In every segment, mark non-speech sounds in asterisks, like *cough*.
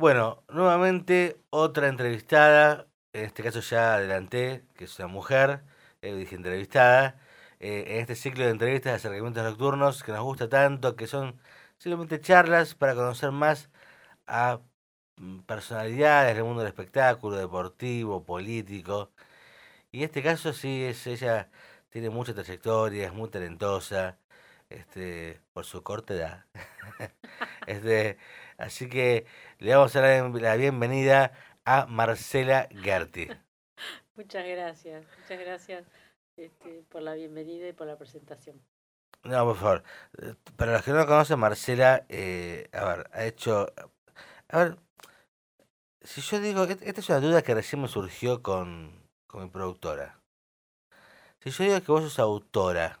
Bueno, nuevamente otra entrevistada, en este caso ya adelanté, que es una mujer, dije entrevistada, eh, en este ciclo de entrevistas de acercamientos nocturnos que nos gusta tanto, que son simplemente charlas para conocer más a mm, personalidades del mundo del espectáculo, deportivo, político. Y en este caso sí, es ella tiene mucha trayectoria, es muy talentosa, este, por su corta edad. *laughs* este, así que le vamos a dar la bienvenida a Marcela Gerti. *laughs* Muchas gracias, muchas gracias este, por la bienvenida y por la presentación. No, por favor. Para los que no la conocen, Marcela, eh, a ver, ha hecho... A ver, si yo digo, esta es una duda que recién me surgió con, con mi productora. Si yo digo que vos sos autora,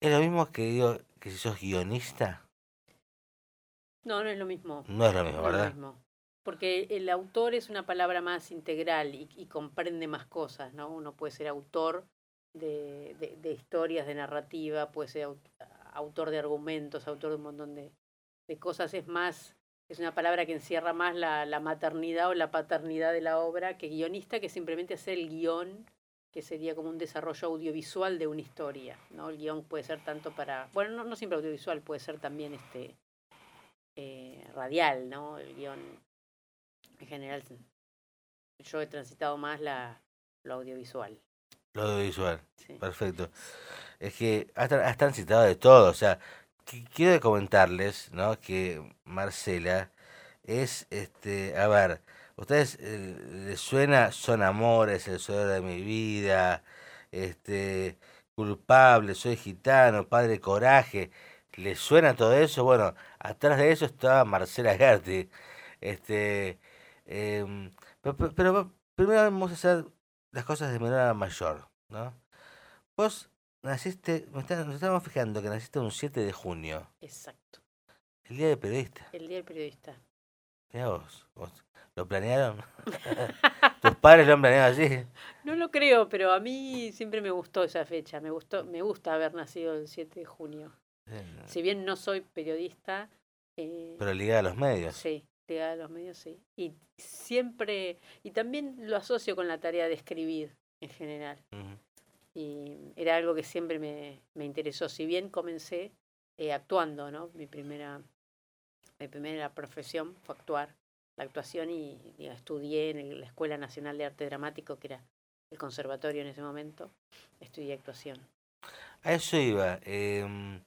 ¿es lo mismo que digo que si sos guionista? No, no es lo mismo. No es lo mismo, No es lo mismo. Porque el autor es una palabra más integral y, y comprende más cosas, ¿no? Uno puede ser autor de, de- de historias, de narrativa, puede ser au- autor de argumentos, autor de un montón de, de cosas. Es más, es una palabra que encierra más la, la maternidad o la paternidad de la obra que guionista, que simplemente hacer el guion, que sería como un desarrollo audiovisual de una historia, ¿no? El guion puede ser tanto para, bueno, no, no siempre audiovisual, puede ser también este eh, radial, ¿no? El guion en general. Yo he transitado más la, lo audiovisual. Lo audiovisual. Sí. Perfecto. Es que has, has transitado de todo. O sea, qui- quiero comentarles, ¿no? Que Marcela es, este, a ver, ustedes eh, les suena Son Amores, El Sudor de mi vida, este, Culpable, Soy Gitano, Padre Coraje. ¿Les suena todo eso? Bueno, atrás de eso estaba Marcela Gerti. Este, em, pe- pe- pero, primero vamos a hacer las cosas de menor a mayor, ¿no? Vos naciste, nos estamos fijando que naciste un 7 de junio, Exacto. el día del periodista. El día del periodista. Mirá vos, vos, ¿lo planearon? *laughs* ¿Tus padres lo han planeado así? No lo creo, pero a mí siempre me gustó esa fecha. Me gustó, me gusta haber nacido el 7 de junio. Si bien no soy periodista, eh, Pero ligada a los medios. sí, ligada a los medios, sí. Y siempre, y también lo asocio con la tarea de escribir en general. Y era algo que siempre me, me interesó. Si bien comencé eh, actuando, ¿no? Mi primera, mi primera profesión fue actuar, la actuación y estudié en el- la Escuela Nacional de Arte Dramático, que era el conservatorio en ese momento, estudié actuación. A eso iba. em,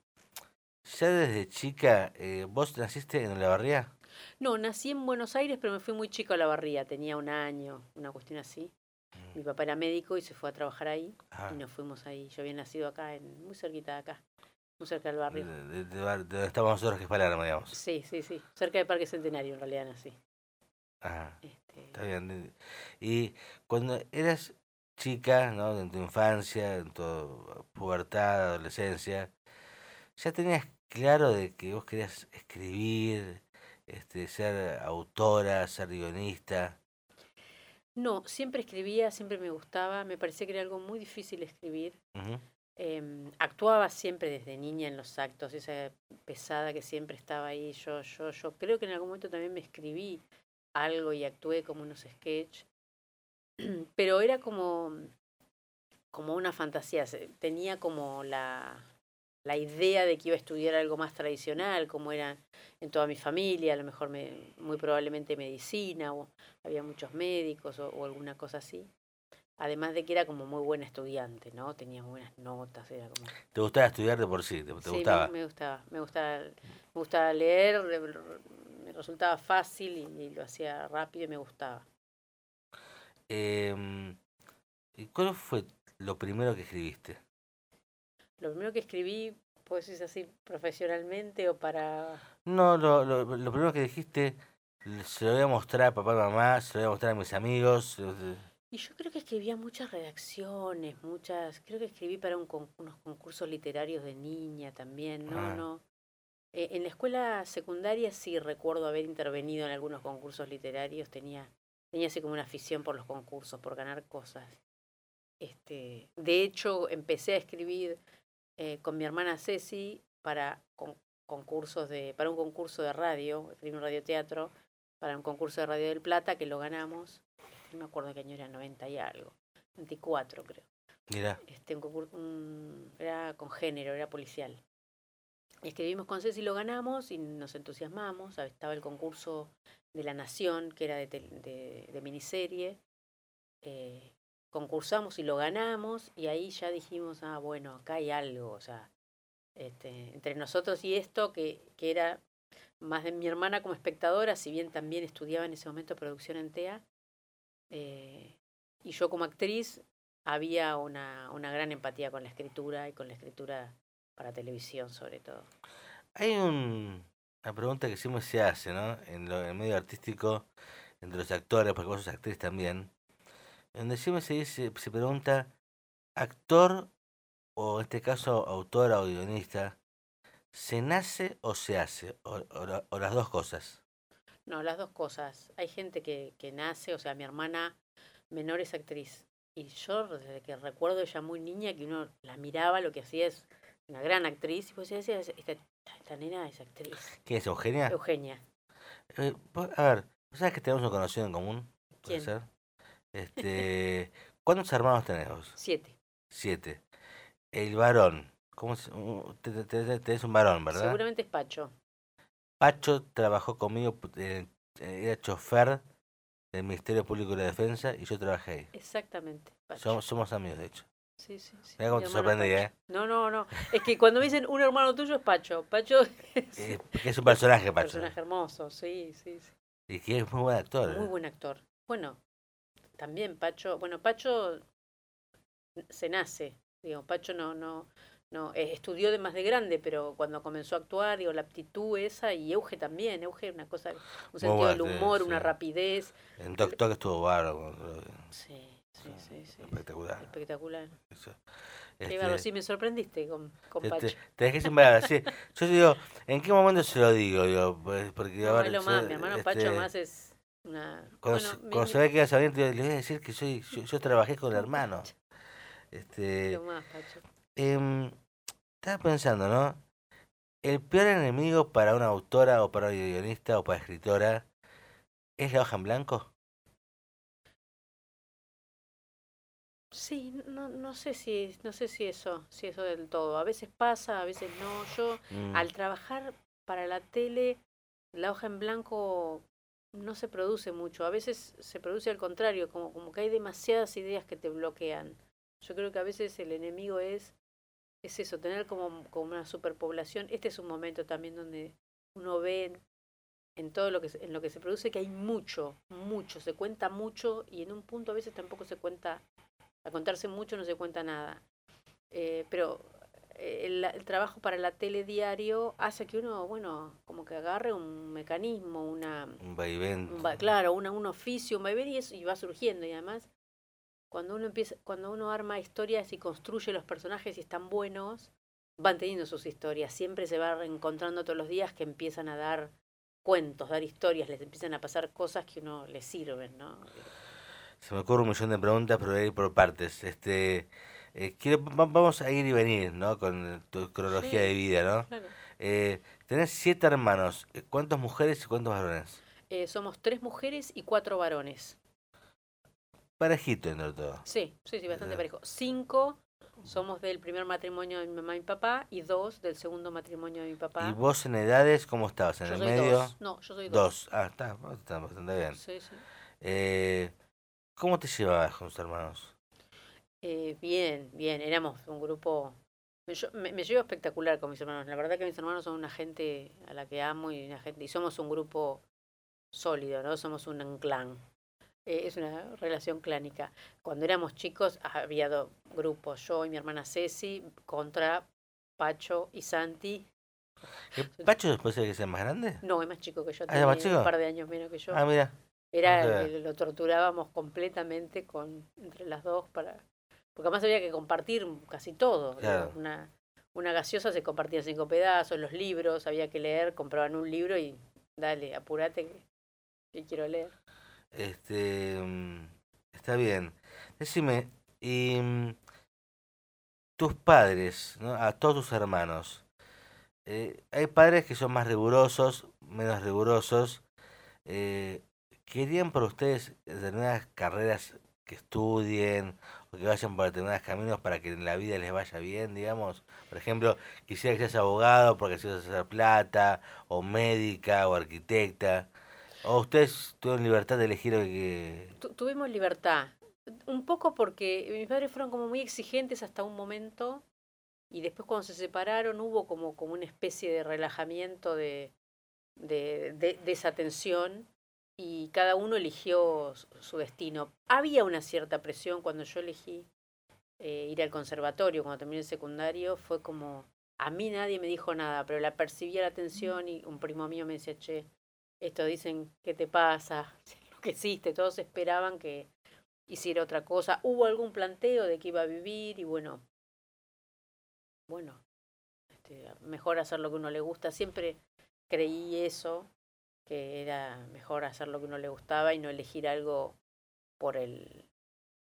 ya desde chica, eh, ¿vos naciste en la barría? No, nací en Buenos Aires, pero me fui muy chico a la barría, tenía un año, una cuestión así. Mi papá era médico y se fue a trabajar ahí Ah, y nos fuimos ahí. Yo había nacido acá, en, muy cerquita de acá, muy cerca del barrio. de, de- de de estamos nosotros, que es Palermo, digamos. Sí, sí, sí. Cerca de Parque Centenario, en realidad, nací. Ajá. Este, Está bien. Y cuando eras chica, ¿no? En tu infancia, en tu pubertad, adolescencia, ¿ya tenías claro de que vos querías escribir, este, ser autora, ser guionista? No, siempre escribía, siempre me gustaba. Me parecía que era algo muy difícil escribir. Em, actuaba siempre desde niña en los actos, esa pesada que siempre estaba ahí. Yo, yo, yo creo que en algún momento también me escribí algo y actué como unos sketch. *clears throat* Pero era como, como una fantasía. Tenía como la, la idea de que iba a estudiar algo más tradicional, como era en toda mi familia, a lo mejor me, muy probablemente medicina, o había muchos médicos o, o alguna cosa así. Además de que era como muy buena estudiante, ¿no? Tenía buenas notas, era como... ¿Te gustaba estudiar de por sí? ¿Te, te Sí, me- gustaba? Me, gustaba, me gustaba, me gustaba leer, me resultaba fácil y, y lo hacía rápido y me gustaba. ¿y cuál fue lo primero que escribiste? Lo primero que escribí, pues es así profesionalmente o para... No, lo, lo, lo primero que dijiste, se lo voy a mostrar a papá y mamá, se lo voy a mostrar a mis amigos. Y yo creo que escribía muchas redacciones, muchas, creo que escribí para un con- unos concursos literarios de niña también, no, Ah. no. Eh, en la escuela secundaria sí recuerdo haber intervenido en algunos concursos literarios, tenía, tenía así como una afición por los concursos, por ganar cosas. Este, de hecho, empecé a escribir eh, con mi hermana Ceci para con- concursos de, para un concurso de radio, un radioteatro, para un concurso de Radio del Plata que lo ganamos, no me acuerdo qué año era, 90 y algo, 24 creo. Mira. Este, un concurso, era con género, era policial. Y escribimos con Ceci, lo ganamos y nos entusiasmamos. Estaba el concurso de La Nación, que era de, de, de miniserie. Eh, concursamos y lo ganamos y ahí ya dijimos, ah, bueno, acá hay algo, o sea, este, entre nosotros y esto, que, que era más de mi hermana como espectadora, si bien también estudiaba en ese momento producción en TEA, eh, y yo como actriz, había una, una gran empatía con la escritura y con la escritura para televisión sobre todo. Hay un, una pregunta que siempre se hace, ¿no? En, lo, en el medio artístico, entre los actores, porque vos sos actriz también, donde siempre se dice, se pregunta, actor, o en este caso autora o guionista, ¿se nace o se hace? O, o, o, las dos cosas. No, las dos cosas. Hay gente que, que nace, o sea, mi hermana menor es actriz. Y yo, desde que recuerdo ella muy niña, que uno la miraba, lo que hacía es una gran actriz, y pues decía, esta, esta nena es actriz. ¿Quién es Eugenia? Eugenia. Eh, a ver, ¿sabes que tenemos un conocido en común? ¿Quién? Ser? Este, ¿Cuántos hermanos tenemos? Siete. Siete. El varón. ¿Cómo se, tenés un varón, ¿verdad? Seguramente es Pacho. Pacho trabajó conmigo, eh, era chofer del Ministerio Público de la Defensa y yo trabajé ahí. Exactamente. Somos, somos amigos, de hecho. Sí, sí, sí. Mira cómo te sorprendí, ¿eh? No, no, no. Es que cuando me dicen un hermano tuyo es Pacho. Pacho *laughs* es, eh, es un personaje, Pacho. Un personaje hermoso, sí, sí, sí. Y que es muy buen actor. Muy ¿eh? buen actor. Bueno, también Pacho, bueno, Pacho se nace, digo, Pacho no, no, no, eh, estudió de más de grande, pero cuando comenzó a actuar, digo, la aptitud esa, y Euge también, Euge una cosa, un sentido del humor, sí. una rapidez. En Doc Toc estuvo bárbaro. Sí, sí, sí, sí. Espectacular. Espectacular. Eso. Este, sí me sorprendiste con, con te, Pacho. te, te dejé sin palabras, sí. Yo digo, ¿en qué momento se lo digo? digo pues, porque No, ahora es lo yo, más, mi hermano Pacho este, más es una... Cuando, bueno, que vas a venir, le voy a decir que soy, yo, yo trabajé con el hermano. Este, más, Pacho. em, estaba pensando, ¿no? El peor enemigo para una autora o para una guionista o para escritora es la hoja en blanco. Sí, no, no sé si, no sé si eso, si eso del todo. A veces pasa, a veces no. Yo Mm, al trabajar para la tele, la hoja en blanco no se produce mucho. A veces se produce al contrario, como, como que hay demasiadas ideas que te bloquean. Yo creo que a veces el enemigo es, es eso, tener como, como una superpoblación. Este es un momento también donde uno ve en, todo lo que en lo que se produce que hay mucho, mucho, se cuenta mucho y en un punto a veces tampoco se cuenta, a contarse mucho no se cuenta nada. Eh, pero el, el trabajo para la tele diario hace que uno, bueno, como que agarre un mecanismo, una, un vaivén. un va- claro, una, un oficio, un vaivén y, eso, y va surgiendo. Y además, cuando uno empieza, cuando uno arma historias y construye los personajes y están buenos, van teniendo sus historias. Siempre se va encontrando todos los días que empiezan a dar cuentos, dar historias, les empiezan a pasar cosas que uno les sirven, ¿no? Se me ocurre un millón de preguntas, pero voy a ir por partes. Este, eh, quiero, va- vamos a ir y venir, ¿no? Con tu cronología Sí. de vida, ¿no? Claro. Eh, tenés siete hermanos. Eh, ¿Cuántas mujeres y cuántos varones? Eh, somos tres mujeres y cuatro varones. Parejito entre todo. Sí, sí, sí, bastante parejo. Cinco somos del primer matrimonio de mi mamá y mi papá y dos del segundo matrimonio de mi papá. ¿Y vos en edades cómo estabas? ¿En Yo el soy medio? dos. No, yo soy dos. Dos. Ah, está, está bastante bien. Sí, sí. ¿Cómo te llevabas con tus hermanos? Eh, bien, bien, éramos un grupo... Yo, me, me llevo espectacular con mis hermanos. La verdad que mis hermanos son una gente a la que amo y una gente y somos un grupo sólido, ¿no? Somos un clan. Eh, es una relación clánica. Cuando éramos chicos había dos grupos, yo y mi hermana Ceci contra Pacho y Santi. ¿Eh, *laughs* ¿Pacho después de que sea más grande? No, es más chico que yo, Ah, ¿es más chico? un par de años menos que yo. Ah, mira. Era, eh, lo torturábamos completamente con entre las dos para porque además había que compartir casi todo. Claro. Una, una gaseosa se compartía en cinco pedazos, los libros, había que leer, compraban un libro y dale, apurate que, que quiero leer. Este, mm, está bien. Decime, y mm, tus padres, ¿no? a todos tus hermanos, eh, hay padres que son más rigurosos, menos rigurosos. Eh, ¿Querían por ustedes determinadas carreras que estudien o que vayan por determinados caminos para que en la vida les vaya bien, digamos? Por ejemplo, quisiera que seas abogado porque a hacer plata, o médica, o arquitecta. ¿O ustedes tuvieron libertad de elegir lo que...? tuvimos libertad. Un poco porque mis padres fueron como muy exigentes hasta un momento y después cuando se separaron hubo como, como una especie de relajamiento de, de, de, esa tensión y cada uno eligió su destino. Había una cierta presión cuando yo elegí eh, ir al conservatorio, cuando terminé el secundario, fue como, a mí nadie me dijo nada, pero la percibía la atención y un primo mío me decía, che, esto dicen, ¿qué te pasa? *laughs* Lo que hiciste, todos esperaban que hiciera otra cosa. Hubo algún planteo de que iba a vivir y bueno, bueno, este, mejor hacer lo que uno le gusta. Siempre creí eso, que era mejor hacer lo que uno le gustaba y no elegir algo por el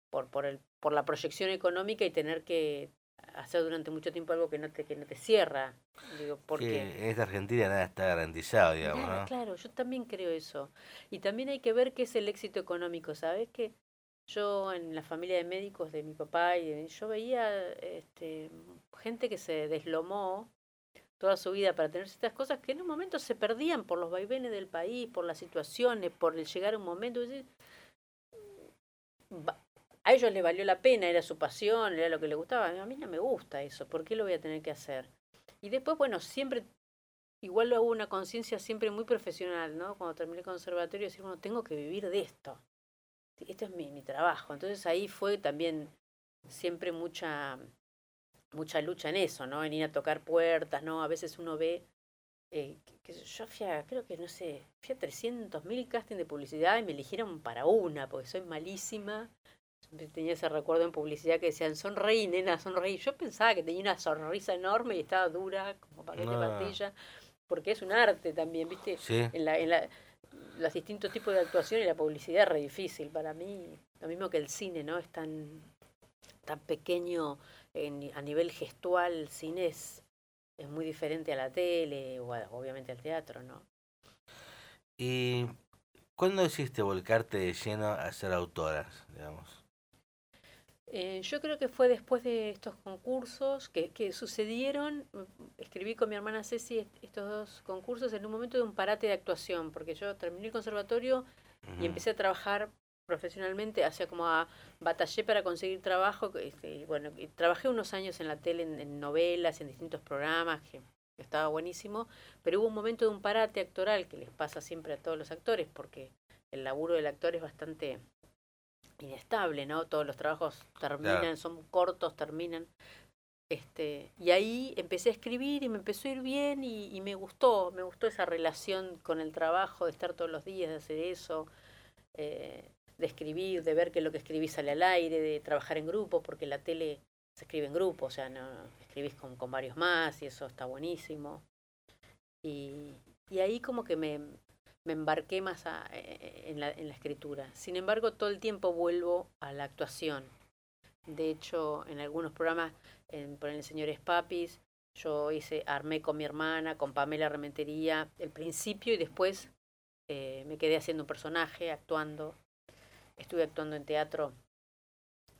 por, por el por la proyección económica y tener que hacer durante mucho tiempo algo que no te que no te cierra. Digo porque en esta Argentina nada está garantizado digamos claro, claro yo también creo eso. Y también hay que ver qué es el éxito económico sabes que yo en la familia de médicos de mi papá y yo veía este, gente que se deslomó toda su vida para tener ciertas cosas que en un momento se perdían por los vaivenes del país, por las situaciones, por el llegar a un momento. A ellos les valió la pena, era su pasión, era lo que les gustaba. A mí no me gusta eso, ¿por qué lo voy a tener que hacer? Y después, bueno, siempre, igual lo hago una conciencia siempre muy profesional, ¿no? Cuando terminé el conservatorio, decir, bueno, tengo que vivir de esto esto es mi, mi trabajo. Entonces ahí fue también siempre mucha mucha lucha en eso, ¿no? En ir a tocar puertas, ¿no? A veces uno ve, eh, que, yo fui a, creo que, no sé, fui a 300.000 casting de publicidad y me eligieron para una, porque soy malísima. tenía ese recuerdo en publicidad que decían, sonreí, nena, sonreí. Yo pensaba que tenía una sonrisa enorme y estaba dura, como paquete de pastilla, porque es un arte también, ¿viste? En la, en la, los distintos tipos de actuación y la publicidad es re difícil para mí. Lo mismo que el cine, ¿no? Es tan, tan pequeño en, a nivel gestual, cine es, es muy diferente a la tele o obviamente al teatro, ¿no? ¿Y cuándo decidiste volcarte de lleno a ser autoras, digamos? Eh, yo creo que fue después de estos concursos que, que sucedieron, escribí con mi hermana Ceci estos dos concursos en un momento de un parate de actuación, porque yo terminé el conservatorio y empecé a trabajar profesionalmente, hacía como a, batallé para conseguir trabajo, este, y bueno, trabajé unos años en la tele, en, novelas, en distintos programas, que estaba buenísimo, pero hubo un momento de un parate actoral que les pasa siempre a todos los actores, porque el laburo del actor es bastante inestable, ¿no? Todos los trabajos terminan, son cortos, terminan. Este, y ahí empecé a escribir y me empezó a ir bien y, y, me gustó, me gustó esa relación con el trabajo, de estar todos los días, de hacer eso, eh, de escribir, de ver que lo que escribí sale al aire, de trabajar en grupo, porque la tele se escribe en grupo, o sea, no escribís con, con varios más y eso está buenísimo. Y, y ahí como que me, me embarqué más a, e, e, en, la, en la escritura. Sin embargo, todo el tiempo vuelvo a la actuación. De hecho, en algunos programas, en, por el Señores Papis, yo hice, armé con mi hermana, con Pamela Rementería, el principio y después eh, me quedé haciendo un personaje, actuando. Estuve actuando en teatro,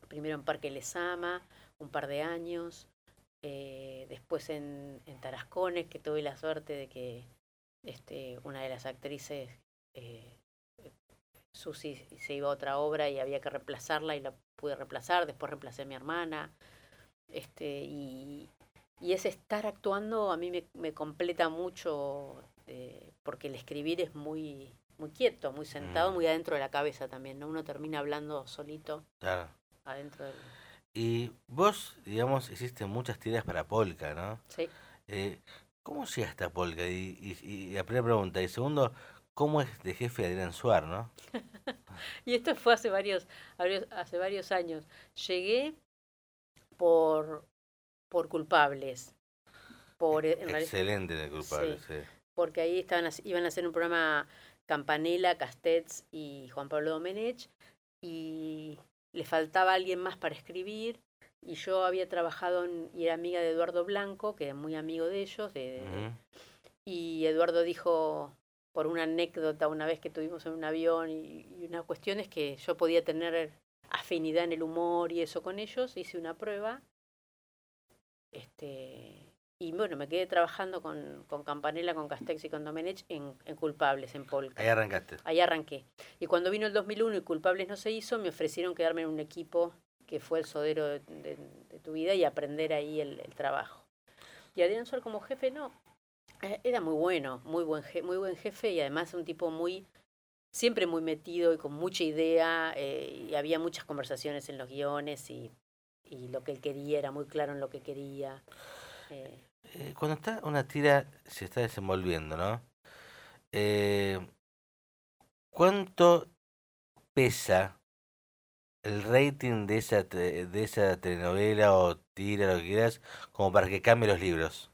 primero en Parque Lesama, un par de años, eh, después en, en Tarascones, que tuve la suerte de que este, una de las actrices, eh, Susi, se iba a otra obra y había que reemplazarla y la pude reemplazar, después reemplacé a mi hermana. Este, y, y ese estar actuando a mí me, me completa mucho eh, porque el escribir es muy, muy quieto, muy sentado, mm. muy adentro de la cabeza también, ¿no? Uno termina hablando solito claro. adentro del... Y vos, digamos, hiciste muchas tiras para Polka, ¿no? Sí. Eh, ¿Cómo llega esta polka? Y, y, la primera pregunta. Y segundo, ¿cómo es de jefe Adrián Suar, no? *laughs* y esto fue hace varios, hace varios años. Llegué por, por culpables. Por, Excelente de culpables, sí, Porque ahí estaban, iban a hacer un programa Campanella, Castets y Juan Pablo Domenech. Y le faltaba alguien más para escribir y yo había trabajado en, y era amiga de Eduardo Blanco, que es muy amigo de ellos, de, y Eduardo dijo, por una anécdota una vez que tuvimos en un avión y, y una cuestión es que yo podía tener afinidad en el humor y eso con ellos, hice una prueba. Este, y bueno, me quedé trabajando con, con Campanella, con Castex y con Domenech en, en Culpables, en Polka. Ahí arrancaste. Ahí arranqué. Y cuando vino el 2001 y Culpables no se hizo, me ofrecieron quedarme en un equipo que fue el sodero de, de- de tu vida y aprender ahí el, el trabajo. Y Adrián Suar como jefe, no. Eh, Era muy bueno, muy buen, je- muy buen jefe y además un tipo muy, siempre muy metido y con mucha idea. eh, y había muchas conversaciones en los guiones y, y lo que él quería, era muy claro en lo que quería. Eh, Eh, cuando está una tira se está desenvolviendo, ¿no? Eh, ¿Cuánto pesa el rating de esa, de esa telenovela o tira, lo que quieras, como para que cambie los libros?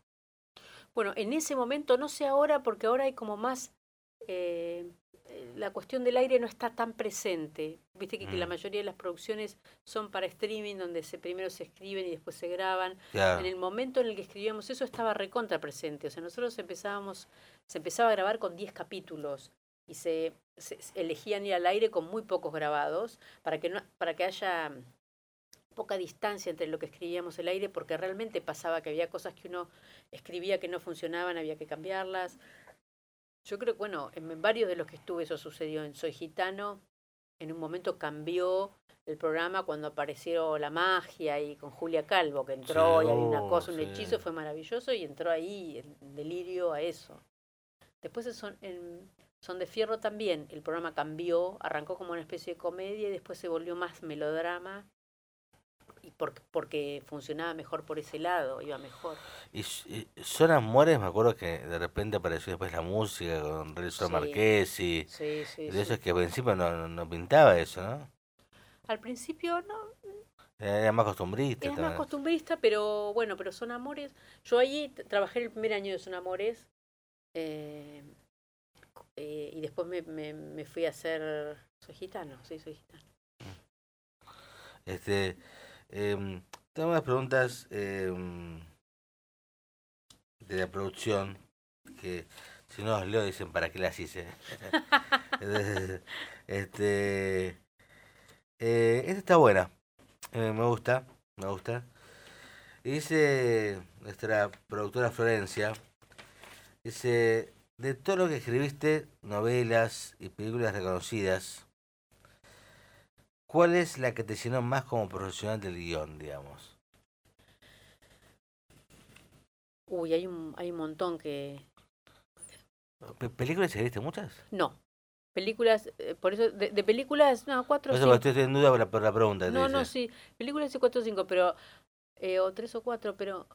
Bueno, en ese momento, no sé ahora, porque ahora hay como más. Eh, la cuestión del aire no está tan presente. Viste que, que la Mm. mayoría de las producciones son para streaming, donde se, primero se escriben y después se graban. En el momento en el que escribíamos eso estaba recontra presente. O sea, nosotros empezábamos, se empezaba a grabar con 10 capítulos y se, se- se elegían ir al aire con muy pocos grabados para que, no, para que haya poca distancia entre lo que escribíamos al aire, porque realmente pasaba que había cosas que uno escribía que no funcionaban, había que cambiarlas. Yo creo que, bueno, en varios de los que estuve eso sucedió. En Soy Gitano, en un momento cambió el programa cuando apareció la magia y con Julia Calvo, que entró Sí, y había una oh, cosa, un sí. hechizo, fue maravilloso y entró ahí en delirio a eso. Después son, en Son de Fierro también, el programa cambió, arrancó como una especie de comedia y después se volvió más melodrama y por- porque funcionaba mejor por ese lado, iba mejor. Y, Son Amores, me acuerdo que de repente apareció después la música con Relson Sí. Marqués y Sí, sí, de eso es que al principio no, no- pintaba eso, ¿no? Al principio no, Era más costumbrista. Era más costumbrista, pero bueno, pero son amores. Yo ahí t- trabajé el primer año de Son Amores eh, eh, y después me, me, me fui a hacer... Soy gitano, sí, soy gitano. Este, em, tengo unas preguntas em, de la producción que si no los leo dicen para qué las hice. *laughs* Este, eh, esta está buena, eh, me gusta, me gusta. Y dice nuestra productora Florencia, dice, de todo lo que escribiste, novelas y películas reconocidas, ¿Cuál es la que te llenó más como profesional del guion, digamos? Uy, hay un, hay un montón que... Pe- ¿Películas escribiste muchas? No. Películas, eh, por eso, de, de películas, no, cuatro o eso cinco. estoy, en duda por la, por la pregunta. No, no, sí. Películas de cuatro o cinco, pero. eh, o tres o cuatro, pero.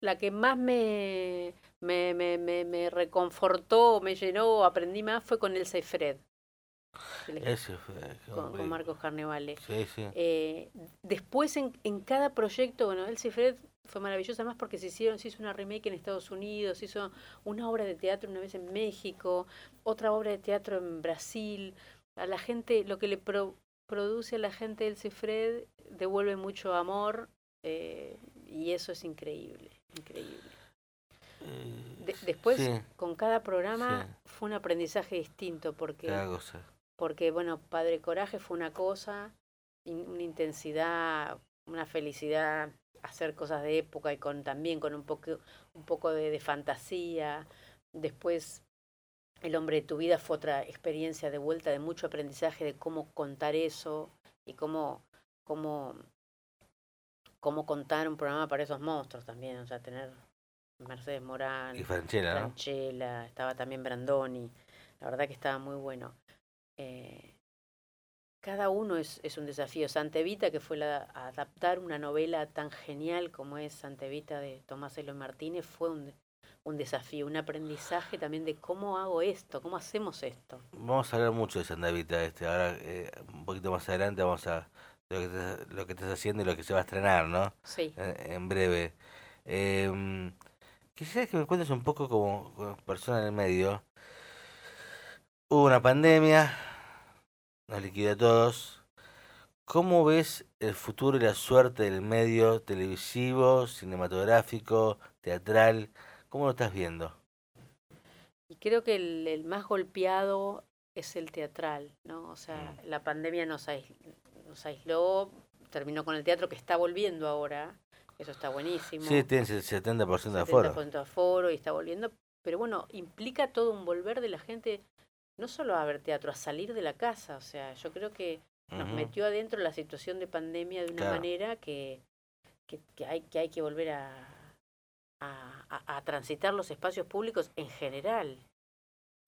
La que más me, me, me, me, me reconfortó, me llenó, aprendí más fue con Elsa y Fred. El- Ese fue, qué con. Marcos Carnevale. Sí, sí. Eh, después en, en cada proyecto, bueno, Elsa y Fred fue maravillosa más porque se hicieron, se hizo una remake en Estados Unidos, se hizo una obra de teatro una vez en México, otra obra de teatro en Brasil. A la gente, lo que le pro- produce a la gente Elsa y Fred devuelve mucho amor eh, y eso es increíble, increíble. Eh, De- después, sí, con cada programa fue un aprendizaje distinto porque cada cosa. Porque bueno, Padre Coraje fue una cosa, in- una intensidad, una felicidad, hacer cosas de época y con también con un poco, un poco de, de fantasía. Después, El hombre de tu vida fue otra experiencia de vuelta, de mucho aprendizaje de cómo contar eso y cómo, cómo, cómo contar un programa para esos monstruos también, o sea, tener Mercedes Morán, Y Franchella, ¿no? Franchella, estaba también Brandoni, la verdad que estaba muy bueno. Eh, cada uno es, es un desafío. Santevita, que fue la, adaptar una novela tan genial como es Santevita de Tomás Elo Martínez, fue un, un desafío, un aprendizaje también de cómo hago esto, cómo hacemos esto. Vamos a hablar mucho de Sandavita. Este, ahora, eh, un poquito más adelante, vamos a lo que, estás, lo que estás haciendo y lo que se va a estrenar, ¿no? Sí. En, en breve. Eh, quisiera que me cuentes un poco como, como persona en el medio. Hubo una pandemia, nos liquidó a todos. ¿Cómo ves el futuro y la suerte del medio televisivo, cinematográfico, teatral? ¿Cómo lo estás viendo? Y creo que el, más golpeado es el teatral, ¿no? O sea, Mm. la pandemia nos, nos aisló, terminó con el teatro que está volviendo ahora, eso está buenísimo. Sí, tienes el 70% de aforo. 70% de aforo y está volviendo, pero bueno, implica todo un volver de la gente, no solo a ver teatro, a salir de la casa, o sea, yo creo que nos metió adentro la situación de pandemia de una Claro. manera que, que, que hay, que hay que volver a, a, a- a transitar los espacios públicos en general.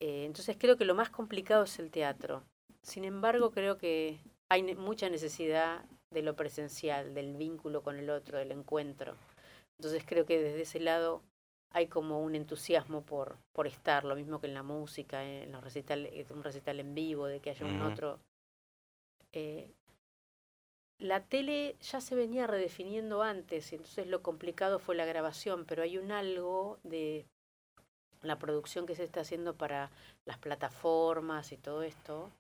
Eh, entonces creo que lo más complicado es el teatro. Sin embargo, creo que hay ne- mucha necesidad de lo presencial, del vínculo con el otro, del encuentro. Entonces creo que desde ese lado hay como un entusiasmo por, por estar, lo mismo que en la música, en los recitales, un recital en vivo, de que haya un otro. Eh, la tele ya se venía redefiniendo antes, entonces lo complicado fue la grabación, pero hay un algo de la producción que se está haciendo para las plataformas y todo esto,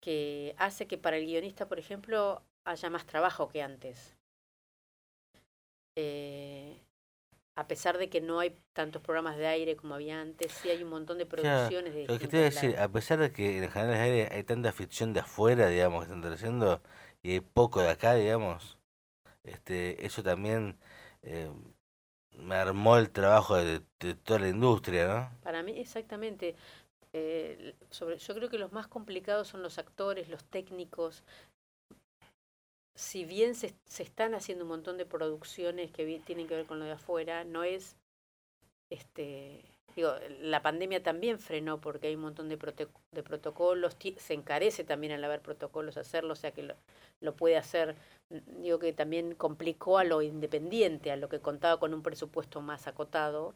que hace que para el guionista, por ejemplo, haya más trabajo que antes. Eh, a pesar de que no hay tantos programas de aire como había antes, sí hay un montón de Claro, producciones de Lo que te iba a decir, a pesar de que en el canal de aire hay tanta ficción de afuera, digamos, que están traduciendo, y hay poco de acá, digamos, este, eso también eh, me armó el trabajo de, de toda la industria, ¿no? Para mí, exactamente. eh, sobre, yo creo que los más complicados son los actores, los técnicos. Si bien se, se están haciendo un montón de producciones que tienen que ver con lo de afuera, no es, este, digo, la pandemia también frenó porque hay un montón de, prote- de protocolos, se encarece también al haber protocolos hacerlo, o sea que lo, lo puede hacer, mm, digo que también complicó a lo independiente, a lo que contaba con un presupuesto más acotado,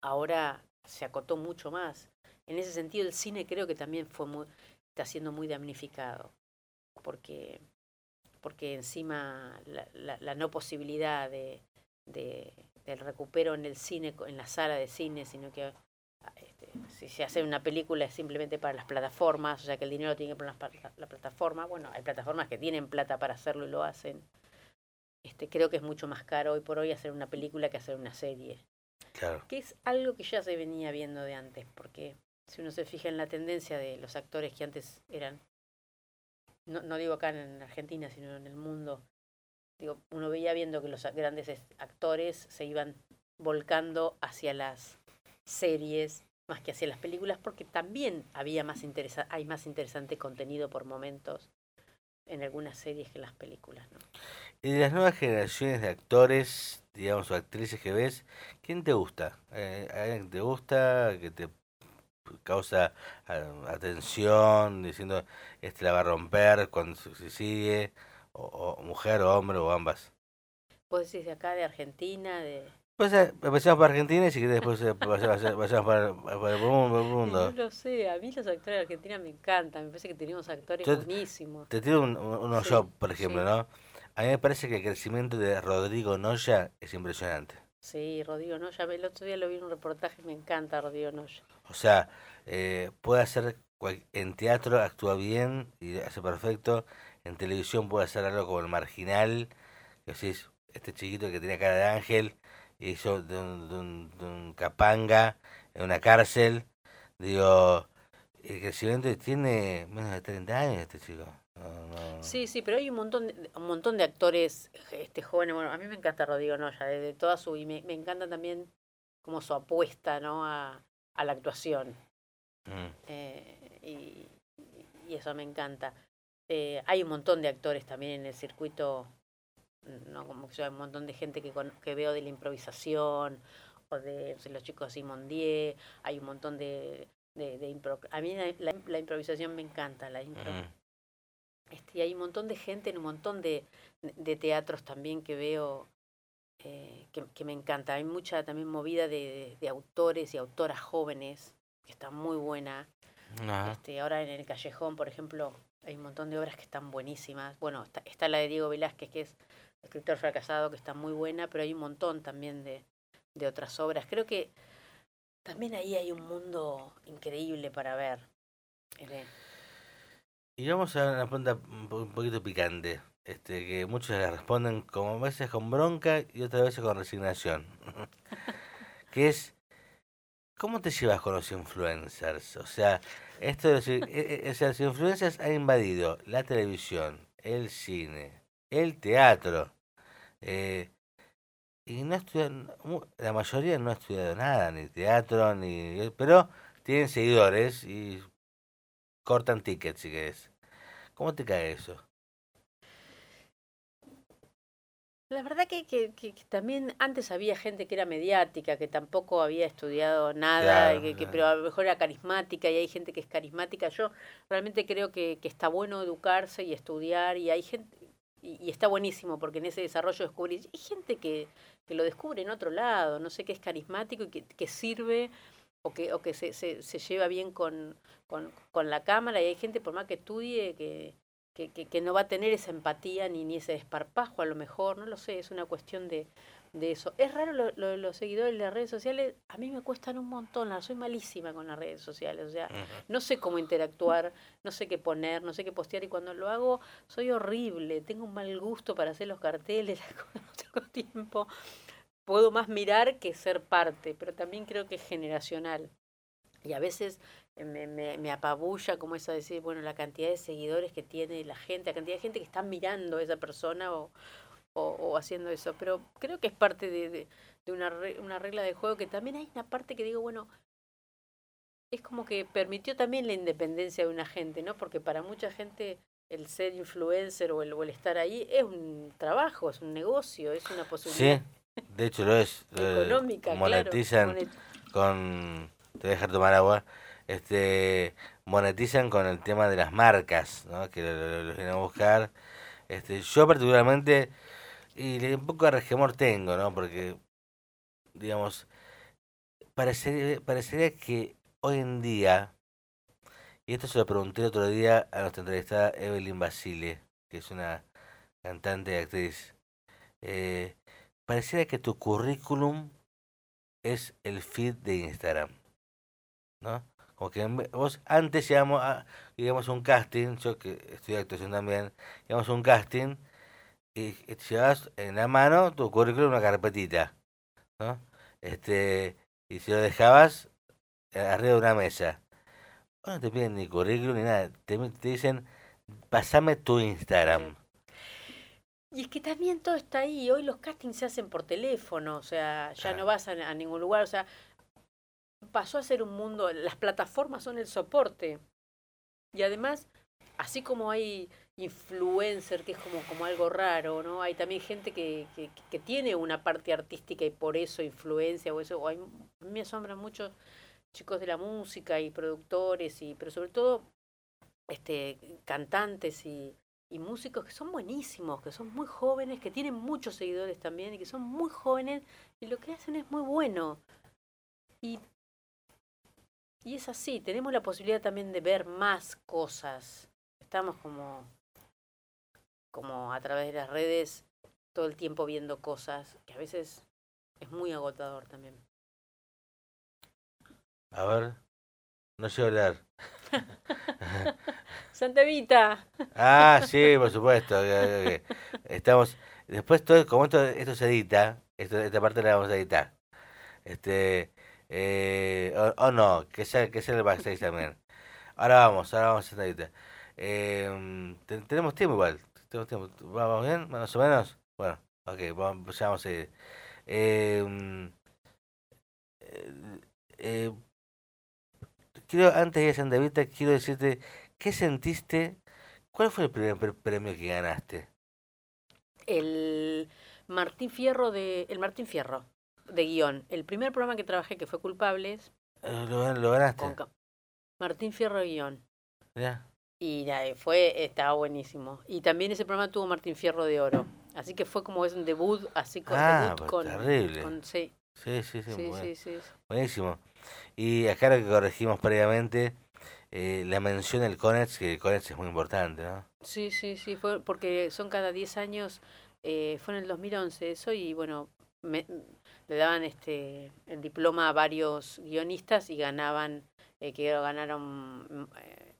ahora se acotó mucho más. En ese sentido, el cine creo que también fue muy, está siendo muy damnificado, porque, porque encima la, la, la no posibilidad de, de, del recupero en el cine, en la sala de cine, sino que ah, este, si se hace una película es simplemente para las plataformas, o sea que el dinero tiene que poner las pa- la plataforma. Bueno, hay plataformas que tienen plata para hacerlo y lo hacen. Este, creo que es mucho más caro hoy por hoy hacer una película que hacer una serie Claro. que es algo que ya se venía viendo de antes, porque si uno se fija en la tendencia de los actores que antes eran, no, no digo acá en Argentina, sino en el mundo, digo, uno veía viendo que los grandes es- actores se iban volcando hacia las series más que hacia las películas, porque también había más interesa hay más interesante contenido por momentos en algunas series que en las películas, ¿no? Y de las nuevas generaciones de actores, digamos, o actrices que ves, ¿quién te gusta? Eh, ¿Hay alguien te gusta, que te causa atención, diciendo, este la va a romper cuando se sigue, o, o mujer, o hombre, o ambas? Vos decís de acá, de Argentina, de... Pues eh, empezamos por Argentina y si querés después eh, *laughs* vayamos vayamos para, para el mundo. No lo sé, a mí los actores de Argentina me encantan, me parece que tenemos actores Yo- buenísimos. Te tiro un- un- unos Sí, yo, por ejemplo, sí. ¿no? A mí me parece que el crecimiento de Rodrigo Noya es impresionante. Sí, Rodrigo Noya, el otro día lo vi en un reportaje, me encanta Rodrigo Noya. O sea, eh, puede hacer, en teatro actúa bien y hace perfecto, en televisión puede hacer algo como el marginal, que decís, este chiquito que tenía cara de ángel, hizo de un, de un, de un capanga en una cárcel, digo, el crecimiento tiene menos de 30 años este chico. Sí, sí, pero hay un montón de, un montón de actores este, jóvenes. Bueno, a mí me encanta Rodrigo Noya, desde toda su. Y me, me encanta también como su apuesta ¿no? a, a la actuación. Mm. eh, y, y eso me encanta. Eh, hay un montón de actores también en el circuito, no como que yo, hay un montón de gente que, con- que veo de la improvisación o de no sé, los chicos Simondier, hay un montón de, de, de impro. A mí la, la- la improvisación me encanta, la impro. Mm. Este, y hay un montón de gente en un montón de, de teatros también que veo que, que me encanta. Hay mucha también movida de, de- autores y autoras jóvenes que está muy buena. Este, ahora en el Callejón, por ejemplo, hay un montón de obras que están buenísimas. Bueno, está, está la de Diego Velázquez, que es escritor fracasado, que está muy buena, pero hay un montón también de, de otras obras. Creo que también ahí hay un mundo increíble para ver. Y vamos a una pregunta un poquito picante, este, que muchos le responden como a veces con bronca y otras veces con resignación. *laughs* que es, ¿cómo te llevas con los influencers? O sea, esto de los, e, e, o los influencers han invadido la televisión, el cine, el teatro. Eh, y no estudian, la mayoría no ha estudiado nada, ni teatro, ni pero tienen seguidores y cortan tickets si querés. ¿Cómo te cae eso? La verdad que, que, también antes había gente que era mediática, que tampoco había estudiado nada, que, pero a lo mejor era carismática y hay gente que es carismática. Yo realmente creo que, que está bueno educarse y estudiar y hay gente, y, está buenísimo porque en ese desarrollo descubrir, hay gente que, que lo descubre en otro lado, no sé qué es carismático y que, que sirve o que, o que se, se, se lleva bien con, con, con, la cámara y hay gente por más que estudie que, que, que, no va a tener esa empatía ni, ni ese desparpajo a lo mejor, no lo sé, es una cuestión de, de eso. Es raro lo, lo, los seguidores de las redes sociales, a mí me cuestan un montón, soy malísima con las redes sociales, o sea, no sé cómo interactuar, no sé qué poner, no sé qué postear y cuando lo hago soy horrible, tengo un mal gusto para hacer los carteles, *laughs* no tengo tiempo puedo más mirar que ser parte, pero también creo que es generacional. Y a veces me, me, me apabulla como eso de decir, bueno, la cantidad de seguidores que tiene la gente, la cantidad de gente que está mirando a esa persona o, o, haciendo eso. Pero creo que es parte de, de, de una, una regla de juego que también hay una parte que digo, bueno, es como que permitió también la independencia de una gente, ¿no? Porque para mucha gente el ser influencer o el, o el estar ahí es un trabajo, es un negocio, es una posibilidad. De hecho lo es. *laughs* Económica, monetizan con... Te voy a dejar tomar agua. Este, monetizan con el tema de las marcas, ¿no? Que los vienen a buscar. Este, yo particularmente, y un poco de regemor tengo, ¿no? Porque, digamos, parecería, parecería que hoy en día, y esto se lo pregunté el otro día a nuestra entrevistada Evelyn Basile, que es una cantante y actriz, eh, pareciera que tu currículum es el feed de Instagram. ¿No? Como que vos antes llegamos a, digamos, un casting, yo que estudié actuación también, íbamos a un casting y llevabas en la mano tu currículum una carpetita, ¿no? Este, y si lo dejabas eh, arriba de una mesa. No te piden ni currículum ni nada, te, te dicen, pasame tu Instagram. Y es que también todo está ahí. Hoy los castings se hacen por teléfono, o sea, ya no vas a, ningún lugar. O sea, pasó a ser un mundo. Las plataformas son el soporte. Y además, así como hay influencer, que es como, como algo raro, ¿no? Hay también gente que, que, tiene una parte artística y por eso influencia o eso. Me asombran muchos chicos de la música y productores, y pero sobre todo este cantantes y y músicos que son buenísimos, que son muy jóvenes, que tienen muchos seguidores también y que son muy jóvenes y lo que hacen es muy bueno. Y, y es así, tenemos la posibilidad también de ver más cosas. Estamos como, como a través de las redes todo el tiempo viendo cosas que a veces es muy agotador también. A ver, no sé hablar. *laughs* Santa Vita. Ah, sí, por supuesto. Estamos. Después, todo, como esto, esto se edita, esto, esta parte la vamos a editar. Este. Eh, o, no, que sea, que sea el backstage también. Ahora vamos, ahora vamos a Vita. Eh, tenemos tiempo igual. Tenemos tiempo. ¿Vamos bien? Más o menos. Bueno, ok, vamos, ya vamos a ir. Eh, eh, quiero, antes de ir a Santa Vita, quiero decirte ¿Qué sentiste? ¿Cuál fue el primer premio que ganaste? El Martín Fierro de el Martín Fierro de guion. El primer programa que trabajé que fue Culpables. Eh, ¿Lo, ganaste? Martín Fierro de guion. Ya. Y fue, estaba buenísimo. Y también ese programa tuvo Martín Fierro de Oro. Así que fue como es un debut, así con, ah, debut con, terrible. sí. Sí, sí, sí, sí, sí, sí, Buenísimo. Y acá lo que corregimos previamente, eh, la mención del CONEX, que el CONEX es muy importante, ¿no? Sí, sí, sí, fue porque son cada 10 años, eh, fue en el 2011 eso, y bueno, me, le daban este el diploma a varios guionistas y ganaban, eh, que ganaron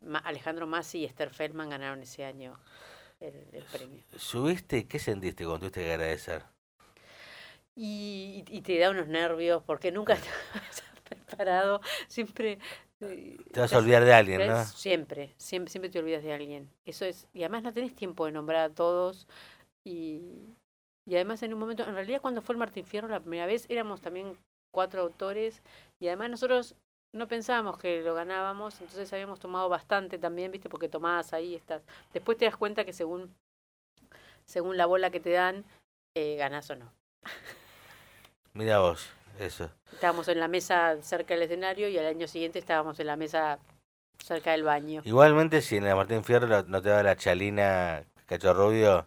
mm, Alejandro Massi y Esther Feldman ganaron ese año el, premio. ¿Subiste qué sentiste cuando tuviste que agradecer? Y, y, te da unos nervios porque nunca estás *laughs* preparado, siempre... Eh, te vas a olvidar de alguien, ¿no? Siempre, siempre, siempre te olvidas de alguien. Eso es, y además no tenés tiempo de nombrar a todos y, y además en un momento, en realidad cuando fue el Martín Fierro la primera vez éramos también cuatro autores y además nosotros no pensábamos que lo ganábamos, entonces habíamos tomado bastante también, ¿viste? Porque tomabas ahí, estás. Después te das cuenta que según, según la bola que te dan, eh, ganás o no. *laughs* Mira vos, eso. Estábamos en la mesa cerca del escenario y al año siguiente estábamos en la mesa cerca del baño. Igualmente, si en la Martín Fierro no te da la chalina cachorrubio,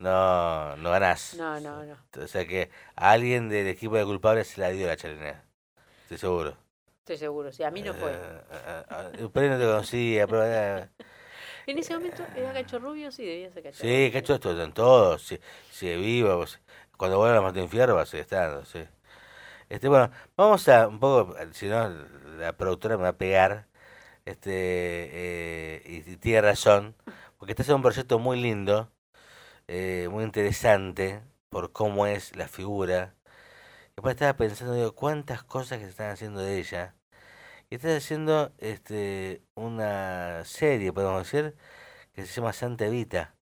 no, no ganás. No, no, no. O sea que a alguien del equipo de culpables se la dio la chalina. Estoy seguro. Estoy seguro, sí, a mí no fue. Eh, eh, eh, pero no te conocía, pero... *laughs* en ese momento era Cacho Rubio, sí, debía ser Cacho Sí, Cacho esto en todos, sí, sí, vivo. Cuando vuelva a Martín Fierro va a seguir estando, sí. Este, bueno, vamos a un poco, si no, la productora me va a pegar, este, y, tiene razón, porque este es un proyecto muy lindo, muy interesante, por cómo es la figura, Después estaba pensando, digo, cuántas cosas que se están haciendo de ella. Y estás haciendo este una serie, podemos decir, que se llama Santa Evita.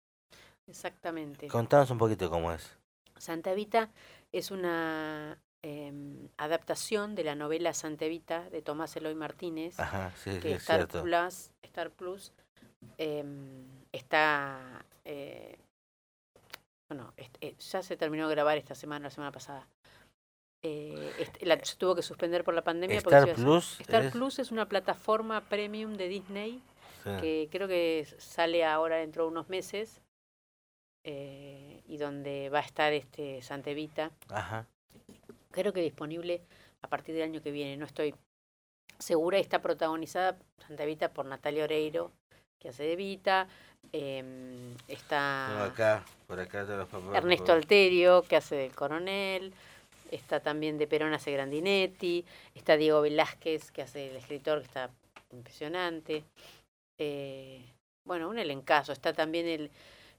Exactamente. Contanos un poquito cómo es. Santa Evita es una em, adaptación de la novela Santa Evita de Tomás Eloy Martínez. Ajá, sí, que Star Plus, Star Plus em, está... Ya se terminó de grabar esta semana, la semana pasada. Eh, la tuvo que suspender por la pandemia. Star Plus. Star Plus es una plataforma premium de Disney que creo que sale ahora dentro de unos meses eh, y donde va a estar este Santevita. Ajá. Creo que disponible a partir del año que viene. No estoy segura. Está protagonizada Santevita por Natalia Oreiro, que hace de Vita. Em, está acá, por acá Ernesto Alterio, que hace del coronel está también de Perón hace Grandinetti, está Diego Velázquez, que hace el escritor, que está impresionante. Eh, bueno, un elencazo. Está también el,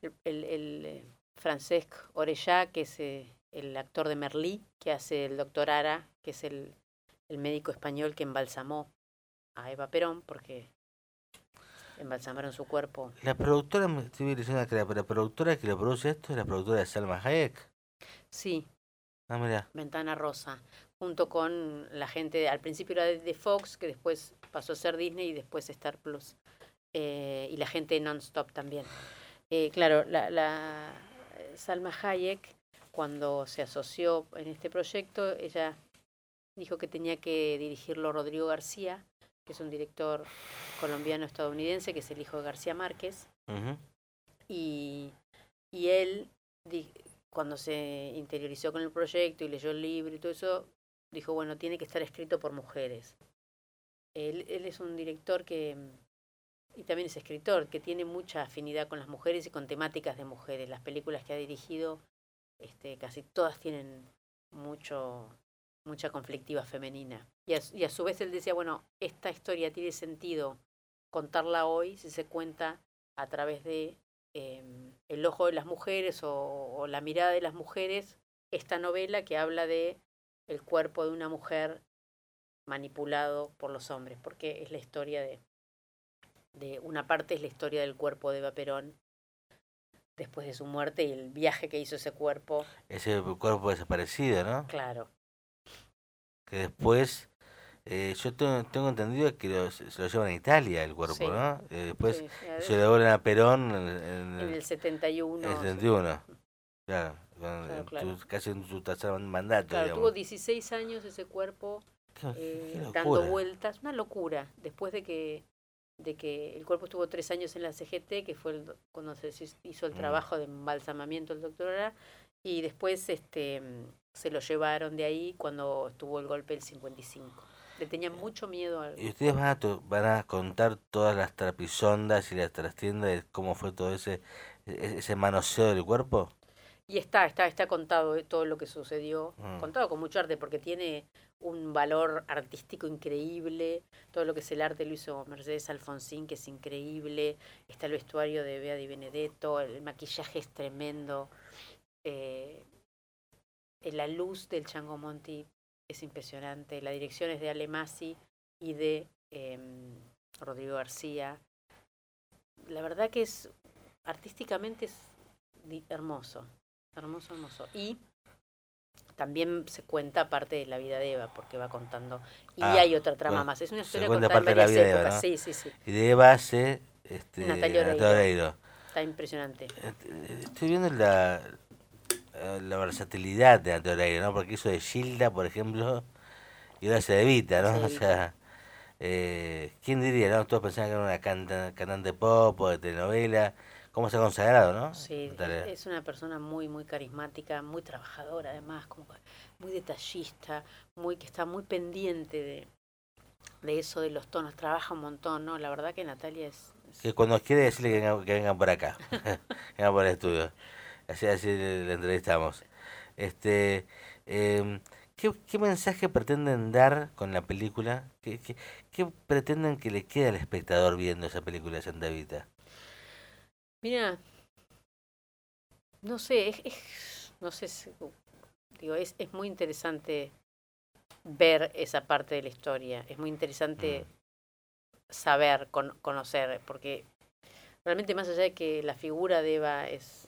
el, el, eh, Francesc Orellá, que es eh, el actor de Merlí, que hace el doctor Ara, que es el, el médico español que embalsamó a Eva Perón, porque embalsamaron su cuerpo. La productora, estoy diciendo que la, productora que lo produce esto es la productora de Salma Hayek. Sí, Ah, Ventana Rosa, junto con la gente, al principio era de Fox, que después pasó a ser Disney y después Star Plus. Eh, y la gente de Nonstop también. Eh, claro, la, la, Salma Hayek, cuando se asoció en este proyecto, ella dijo que tenía que dirigirlo Rodrigo García, que es un director colombiano-estadounidense, que es el hijo de García Márquez. y, y él cuando se interiorizó con el proyecto y leyó el libro y todo eso, dijo, bueno, tiene que estar escrito por mujeres. Él, él es un director que, y también es escritor, que tiene mucha afinidad con las mujeres y con temáticas de mujeres. Las películas que ha dirigido, este, casi todas tienen mucho, mucha conflictiva femenina. Y a, y a su vez él decía, bueno, esta historia tiene sentido contarla hoy si se cuenta a través de Em, el ojo de las mujeres o, la mirada de las mujeres, esta novela que habla de el cuerpo de una mujer manipulado por los hombres, porque es la historia de, de una parte es la historia del cuerpo de Eva Perón después de su muerte y el viaje que hizo ese cuerpo. Ese cuerpo desaparecido, ¿no? Claro. Que después eh, yo tengo, entendido que se lo llevan a Italia el cuerpo, ¿no? Eh, después se lo devuelven a Perón en, el 71. En el 71, claro, casi en su tercer mandato. Claro, tuvo 16 años ese cuerpo eh, dando vueltas, una locura, después de que de que el cuerpo estuvo tres años en la CGT, que fue cuando se hizo el mm. trabajo de embalsamamiento del doctor Ara, y después este se lo llevaron de ahí cuando estuvo el golpe del 55. Le tenía mucho miedo a... ¿Y ustedes van a, van a contar todas las trapisondas y las trastiendas de cómo fue todo ese, e-, ese manoseo del cuerpo? Y está, está, está contado todo lo que sucedió, Mm. contado con mucho arte, porque tiene un valor artístico increíble. Todo lo que es el arte lo hizo Mercedes Alfonsín, que es increíble. Está el vestuario de Bea Di Benedetto, el maquillaje es tremendo. Eh, eh, la luz del Chango Monti es impresionante. La dirección es de Ale Masi y de em, Rodrigo García. La verdad que es artísticamente es hermoso, hermoso, hermoso. Y también se cuenta parte de la vida de Eva, porque va contando. Y Ah, hay otra trama bueno, más. Es una historia contada en parte de la varias vida de Eva, épocas. ¿no? Sí, sí, sí. Y de base, este, Natalia Oreiro. Está impresionante. Eh, Estoy viendo la, eh, la versatilidad de Oreiro, ¿no? Porque hizo de Gilda, por ejemplo, y ahora se de Evita, ¿no? *laughs* O sea, eh, ¿quién diría, no? Todos pensaban que era una canta- cantante pop o de telenovela. ¿Cómo se ha consagrado, no? Sí, Natalia. es una persona muy, muy carismática, muy trabajadora además, como muy detallista, muy que está muy pendiente de, de eso de los tonos, trabaja un montón, ¿no? La verdad que Natalia es... es- Que cuando quiere decirle que vengan, que vengan por acá, *laughs* que vengan por el estudio. Así, así le entrevistamos. Este, em, ¿qué, ¿Qué mensaje pretenden dar con la película? ¿Qué, qué, qué pretenden que le quede al espectador viendo esa película de Santa Evita? Mira, no sé, es, es- no sé, si- digo, es, es muy interesante ver esa parte de la historia, es muy interesante saber, con- conocer, porque realmente más allá de que la figura de Eva es,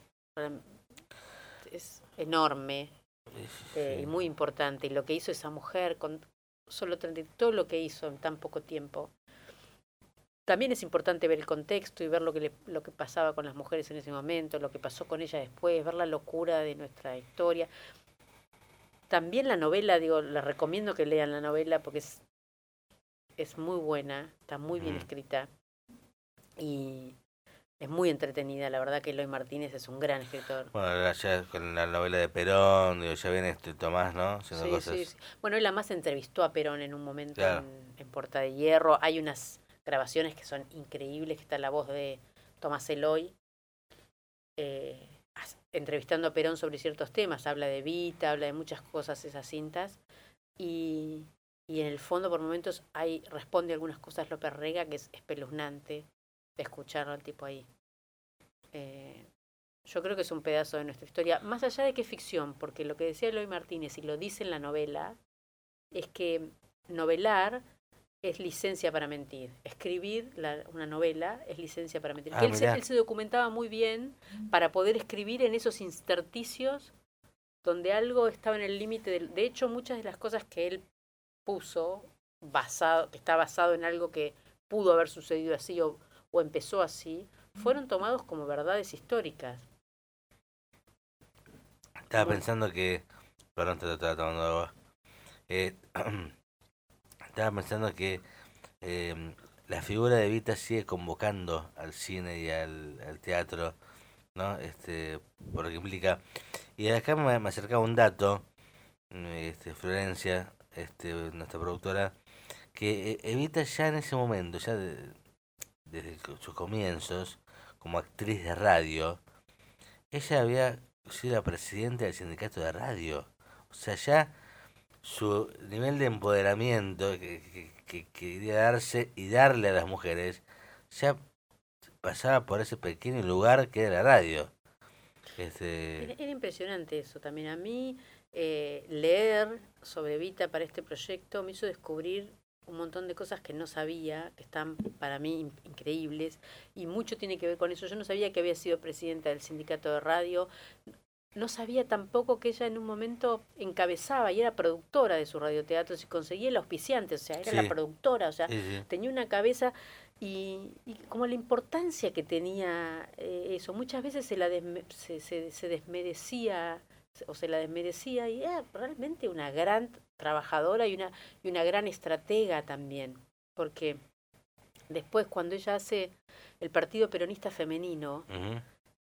es enorme eh, y muy importante, y lo que hizo esa mujer con solo 30, todo lo que hizo en tan poco tiempo. También es importante ver el contexto y ver lo que, le- lo que pasaba con las mujeres en ese momento, lo que pasó con ella después, ver la locura de nuestra historia. También la novela, digo, les recomiendo que lean la novela porque es, es muy buena, está muy bien Mm. escrita y es muy entretenida. La verdad que Eloy Martínez es un gran escritor. Bueno, ya con la novela de Perón, digo, ya viene este Tomás, ¿no? Sí, cosas. sí, sí. Bueno, él además entrevistó a Perón en un momento Claro. en, en Puerta de Hierro. Hay unas grabaciones que son increíbles, que está la voz de Tomás Eloy eh, entrevistando a Perón sobre ciertos temas. Habla de Vita, habla de muchas cosas esas cintas. Y, y en el fondo, por momentos, hay, responde algunas cosas López Rega que es espeluznante de escucharlo al tipo ahí. Eh, yo creo que es un pedazo de nuestra historia, más allá de que es ficción, porque lo que decía Eloy Martínez y lo dice en la novela, es que novelar es licencia para mentir. Escribir la- una novela es licencia para mentir. Ah, él, se, él se documentaba muy bien para poder escribir en esos intersticios donde algo estaba en el límite del... De hecho, muchas de las cosas que él puso, basado, que está basado en algo que pudo haber sucedido así o, o empezó así, fueron tomados como verdades históricas. Estaba Bueno. pensando que. Perdón, te estaba tomando agua. Eh, *clears throat* estaba pensando que eh, la figura de Evita sigue convocando al cine y al, al teatro, ¿no? Este, por lo que implica. Y acá me, me acercaba un dato, eh, este, Florencia, este, nuestra productora, que eh, Evita ya en ese momento, ya de- desde sus comienzos, como actriz de radio, ella había sido la presidenta del sindicato de radio. O sea, ya su nivel de empoderamiento que, que, que quería darse y darle a las mujeres, ya pasaba por ese pequeño lugar que era la radio. Este, era impresionante eso también. A mí eh, leer sobre Vita para este proyecto me hizo descubrir un montón de cosas que no sabía, que están para mí in- increíbles, y mucho tiene que ver con eso. Yo no sabía que había sido presidenta del sindicato de radio, no sabía tampoco que ella en un momento encabezaba y era productora de su radioteatro, y conseguía el auspiciante, o sea, era Sí. la productora, o sea, sí, sí. tenía una cabeza y, y como la importancia que tenía eh, eso. Muchas veces se la desme- se, se, se desmerecía o se la desmerecía y era realmente una gran trabajadora y una, y una gran estratega también. Porque después cuando ella hace el Partido Peronista Femenino,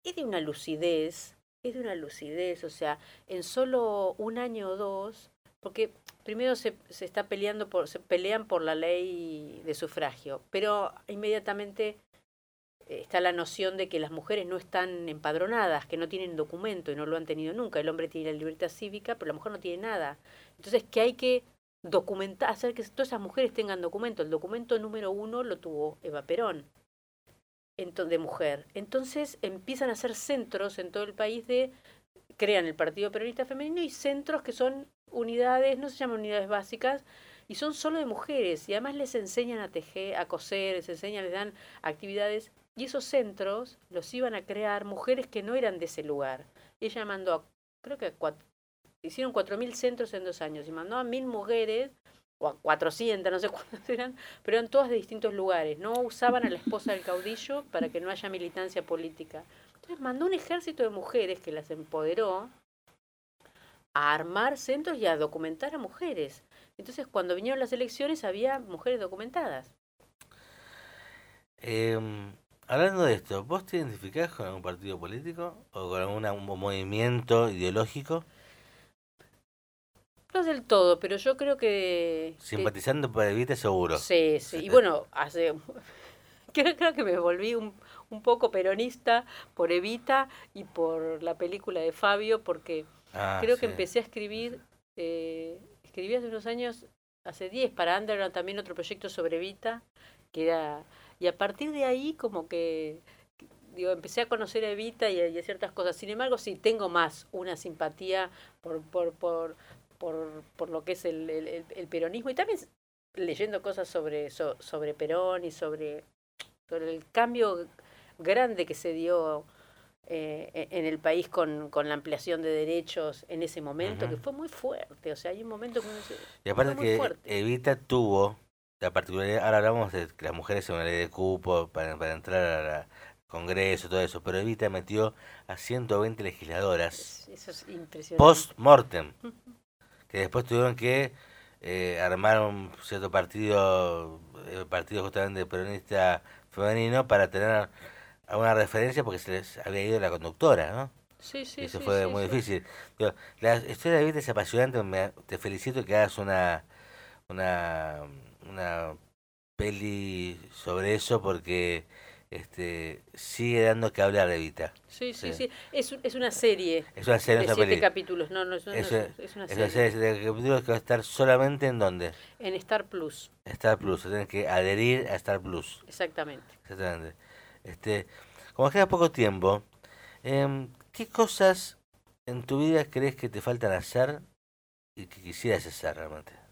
es de una lucidez, es de una lucidez, o sea, en solo un año o dos, porque primero se, se está peleando por, se pelean por la ley de sufragio, pero inmediatamente está la noción de que las mujeres no están empadronadas, que no tienen documento y no lo han tenido nunca. El hombre tiene la libertad cívica, pero la mujer no tiene nada. Entonces, que hay que documentar, hacer que todas esas mujeres tengan documento. El documento número uno lo tuvo Eva Perón, de mujer. Entonces empiezan a hacer centros en todo el país de, crean el Partido Peronista Femenino y centros que son unidades, no se llaman unidades básicas, y son solo de mujeres. Y además les enseñan a tejer, a coser, les enseñan, les dan actividades. Y esos centros los iban a crear mujeres que no eran de ese lugar. Ella mandó, a, creo que cuatro, hicieron 4.000 centros en dos años y mandó a mil mujeres, o a 400, no sé *laughs* cuántas eran, pero eran todas de distintos lugares. No usaban a la esposa del caudillo para que no haya militancia política. Entonces mandó un ejército de mujeres que las empoderó a armar centros y a documentar a mujeres. Entonces, cuando vinieron las elecciones, había mujeres documentadas. Em, hablando de esto, ¿vos te identificás con algún partido político o con algún movimiento ideológico? No del todo, pero yo creo que... Simpatizando por Evita seguro. Sí, sí. Y bueno, hace... *laughs* Creo, que me volví un, un, poco peronista por Evita y por la película de Fabio, porque ah, creo que empecé a escribir, eh, escribí hace unos años, hace 10, para Underground también otro proyecto sobre Evita, que era... Y a partir de ahí como que digo, empecé a conocer a Evita y a, ciertas cosas. Sin embargo, sí tengo más una simpatía por, por, por, por, por lo que es el, el, el, peronismo y también leyendo cosas sobre, sobre Perón y sobre, sobre, el cambio grande que se dio eh, en el país con, con la ampliación de derechos en ese momento, que fue muy fuerte. O sea, hay un momento que Y aparte que Evita tuvo la particularidad, ahora hablamos de que las mujeres se una ley de cupo para, para entrar al Congreso, todo eso, pero Evita metió a 120 legisladoras. Eso es impresionante. Post-mortem *laughs* que después tuvieron que eh, armar un cierto partido, eh, partido justamente peronista femenino, para tener alguna referencia porque se les había ido la conductora, ¿no? Sí, sí, Eso sí, fue muy difícil. la historia de vida es apasionante, te felicito que hagas una, una, una peli sobre eso porque este sigue dando que hablar de Vita. Sí, sí, sí. Es, es una serie. Es una serie, de siete capítulos. No, no, es, es, una serie. de siete capítulos que va a estar solamente en dónde? En Star Plus. Star Plus. Tienes que adherir a Star Plus. Exactamente. Exactamente. Este, como queda poco tiempo, eh, ¿qué cosas en tu vida crees que te faltan hacer y que quisieras hacer realmente?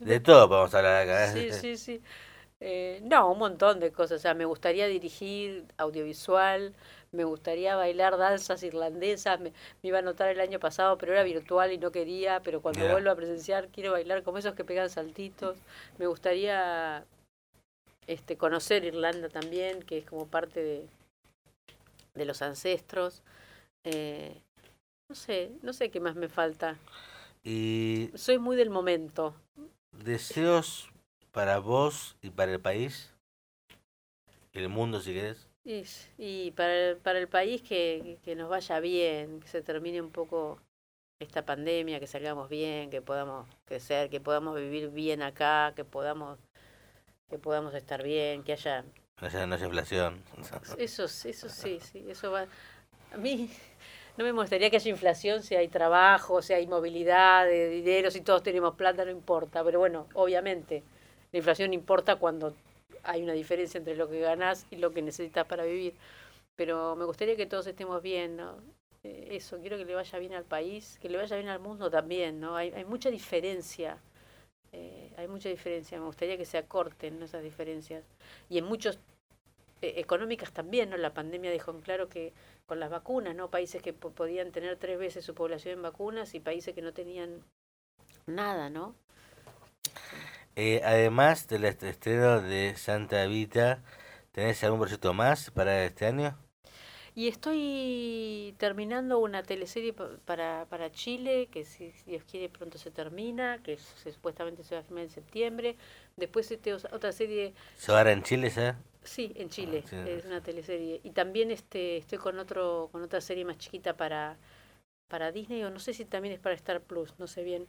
De todo podemos hablar acá. ¿eh? Sí, sí, sí. Eh, no, un montón de cosas. O sea, me gustaría dirigir audiovisual, me gustaría bailar danzas irlandesas. Me, iba a anotar el año pasado, pero era virtual y no quería. Pero cuando vuelvo a presenciar, quiero bailar como esos que pegan saltitos. Me gustaría este, conocer Irlanda también, que es como parte de, de los ancestros. Eh, no sé, no sé qué más me falta. Y Soy muy del momento. ¿Deseos para vos y para el país? ¿El mundo, si querés? Y, y para, el, para el país que, que nos vaya bien, que se termine un poco esta pandemia, que salgamos bien, que podamos crecer, que podamos vivir bien acá, que podamos que podamos estar bien, que haya no haya, no haya inflación. Eso, eso sí, sí, eso va. A mí no me gustaría que haya inflación si hay trabajo, si hay movilidad de dinero, si todos tenemos plata, no importa. Pero bueno, obviamente, la inflación importa cuando hay una diferencia entre lo que ganas y lo que necesitas para vivir. Pero me gustaría que todos estemos bien, ¿no? Eh, eso, quiero que le vaya bien al país, que le vaya bien al mundo también, ¿no? Hay, hay mucha diferencia. Eh, hay mucha diferencia, me gustaría que se acorten esas diferencias. Y en muchos eh, económicas también, ¿no? La pandemia dejó en claro que con las vacunas, ¿no? Países que podían tener tres veces su población en vacunas y países que no tenían nada, ¿no? Eh, además del estreno de Santa Vita, ¿tenés algún proyecto más para este año? Y estoy terminando una teleserie para, para Chile, que si, Dios quiere pronto se termina, que supuestamente se va a filmar en septiembre. Después este, otra serie... ¿Se va a en Chile, ¿sabes? Sí, en Chile, ah, es una teleserie. Y también este, estoy con otro con otra serie más chiquita para, para Disney, o no sé si también es para Star Plus, no sé bien.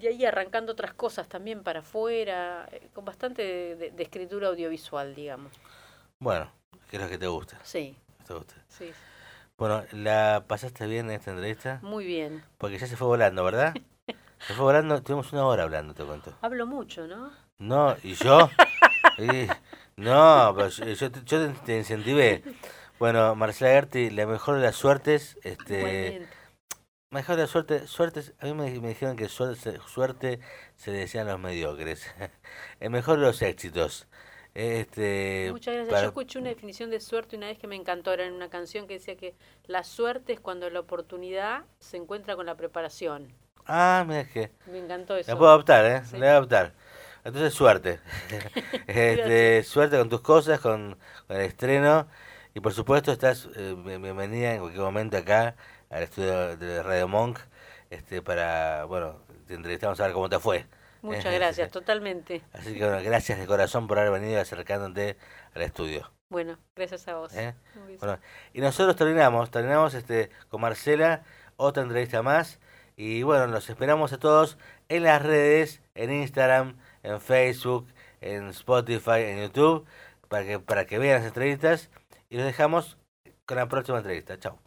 Y ahí arrancando otras cosas también para afuera, eh, con bastante de, de escritura audiovisual, digamos. Bueno, ¿qué es lo que te gusta? Sí, ¿Te gusta? sí, Bueno, ¿la pasaste bien en esta entrevista? muy bien. Porque ya se fue volando, ¿verdad? *laughs* Se fue volando, tuvimos una hora hablando, te cuento. Hablo mucho, ¿no? No, ¿y yo? *laughs* Y- no, pero yo, yo te, yo te- incentivé. Bueno, Marcela Gerti, la mejor de las suertes, este, mejor de las suertes, suertes, a mí me, me dijeron que suerte, suerte se le decían los mediocres. *laughs* El mejor de los éxitos. Este, Muchas gracias. para- Yo escuché una definición de suerte una vez que me encantó, era en una canción que decía que la suerte es cuando la oportunidad se encuentra con la preparación. Ah, mira que... Me encantó eso. La puedo adoptar, ¿eh? Sí. La voy a adoptar. Entonces, suerte. *laughs* este, suerte con tus cosas, con, con el estreno. Y por supuesto, estás eh, bien- bienvenida en cualquier momento acá al estudio de Radio Monk este, para, bueno, te entrevistamos a ver cómo te fue. Muchas *laughs* gracias, totalmente. Así que, bueno, gracias de corazón por haber venido acercándote al estudio. Bueno, gracias a vos. ¿eh? Bueno, y nosotros terminamos, terminamos este, con Marcela, otra entrevista más. Y bueno, los esperamos a todos en las redes, en Instagram, en Facebook, en Spotify, en YouTube, para que, para que vean las entrevistas. Y los dejamos con la próxima entrevista. Chao.